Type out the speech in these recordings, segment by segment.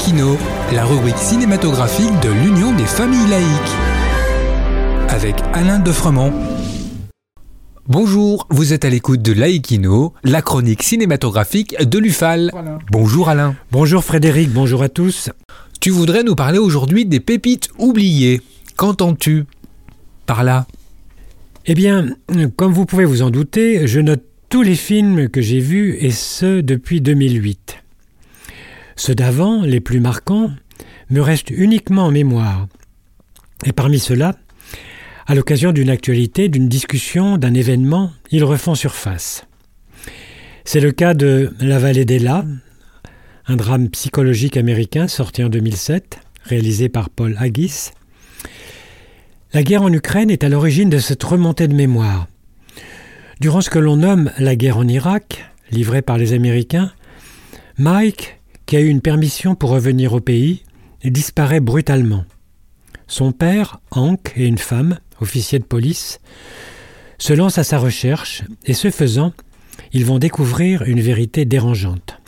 Laïkino, la rubrique cinématographique de l'Union des familles laïques. Avec Alain Defremont. Bonjour, vous êtes à l'écoute de Laïkino, la chronique cinématographique de l'UFAL. Bonjour Alain. Bonjour Frédéric, bonjour à tous. Tu voudrais nous parler aujourd'hui des pépites oubliées. Qu'entends-tu par là? Eh bien, comme vous pouvez vous en douter, je note tous les films que j'ai vus et ce depuis 2008. Ceux d'avant, les plus marquants, me restent uniquement en mémoire. Et parmi ceux-là, à l'occasion d'une actualité, d'une discussion, d'un événement, ils refont surface. C'est le cas de La vallée des Lats, un drame psychologique américain sorti en 2007, réalisé par Paul Haggis. La guerre en Ukraine est à l'origine de cette remontée de mémoire. Durant ce que l'on nomme la guerre en Irak, livrée par les Américains, Mike, qui a eu une permission pour revenir au pays, disparaît brutalement. Son père, Hank, et une femme, officier de police, se lancent à sa recherche et ce faisant, ils vont découvrir une vérité dérangeante.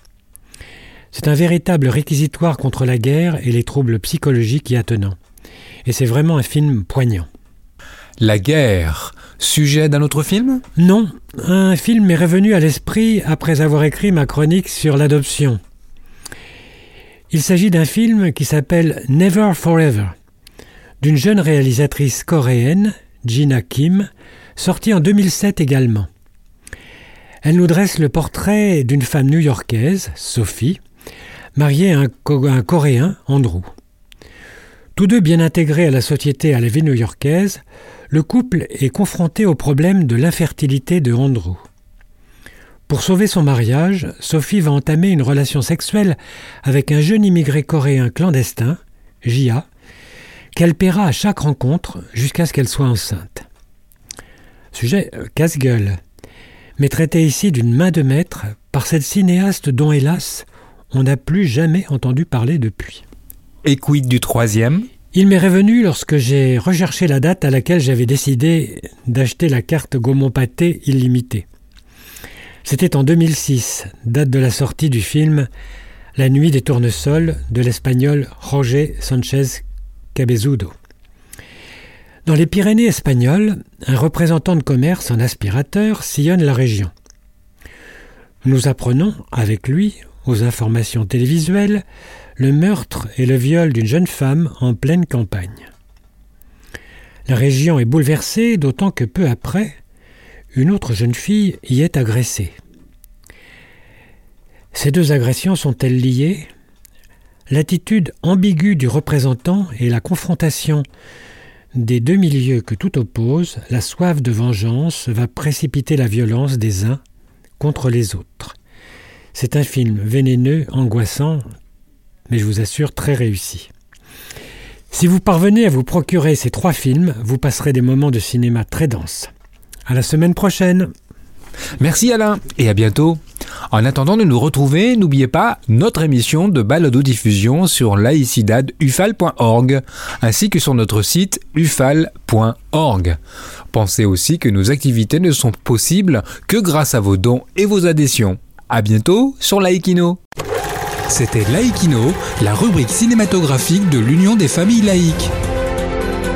C'est un véritable réquisitoire contre la guerre et les troubles psychologiques y attenants. Et c'est vraiment un film poignant. La guerre, sujet d'un autre film? Non, un film m'est revenu à l'esprit après avoir écrit ma chronique sur l'adoption. Il s'agit d'un film qui s'appelle Never Forever, d'une jeune réalisatrice coréenne, Gina Kim, sortie en 2007 également. Elle nous dresse le portrait d'une femme new-yorkaise, Sophie, mariée à un, Coréen, Andrew. Tous deux bien intégrés à la société à la vie new-yorkaise, le couple est confronté au problème de l'infertilité de Andrew. Pour sauver son mariage, Sophie va entamer une relation sexuelle avec un jeune immigré coréen clandestin, Jia, qu'elle paiera à chaque rencontre jusqu'à ce qu'elle soit enceinte. Sujet euh, casse-gueule, mais traité ici d'une main de maître par cette cinéaste dont, hélas, on n'a plus jamais entendu parler depuis. Et quid du troisième? Il m'est revenu lorsque j'ai recherché la date à laquelle j'avais décidé d'acheter la carte Gaumont Pâté illimitée. C'était en 2006, date de la sortie du film La nuit des tournesols de l'espagnol Roger Sanchez Cabezudo. Dans les Pyrénées espagnoles, un représentant de commerce en aspirateur sillonne la région. Nous apprenons, avec lui, aux informations télévisuelles, le meurtre et le viol d'une jeune femme en pleine campagne. La région est bouleversée, d'autant que peu après, une autre jeune fille y est agressée. Ces deux agressions sont-elles liées? L'attitude ambiguë du représentant et la confrontation des deux milieux que tout oppose, la soif de vengeance va précipiter la violence des uns contre les autres. C'est un film vénéneux, angoissant, mais je vous assure très réussi. Si vous parvenez à vous procurer ces trois films, vous passerez des moments de cinéma très denses. À la semaine prochaine. Merci Alain et à bientôt. En attendant de nous retrouver, n'oubliez pas notre émission de balado-diffusion sur laïcidadufal.org ainsi que sur notre site ufal.org. Pensez aussi que nos activités ne sont possibles que grâce à vos dons et vos adhésions. À bientôt sur Laïkino. C'était Laïkino, la rubrique cinématographique de l'Union des familles laïques.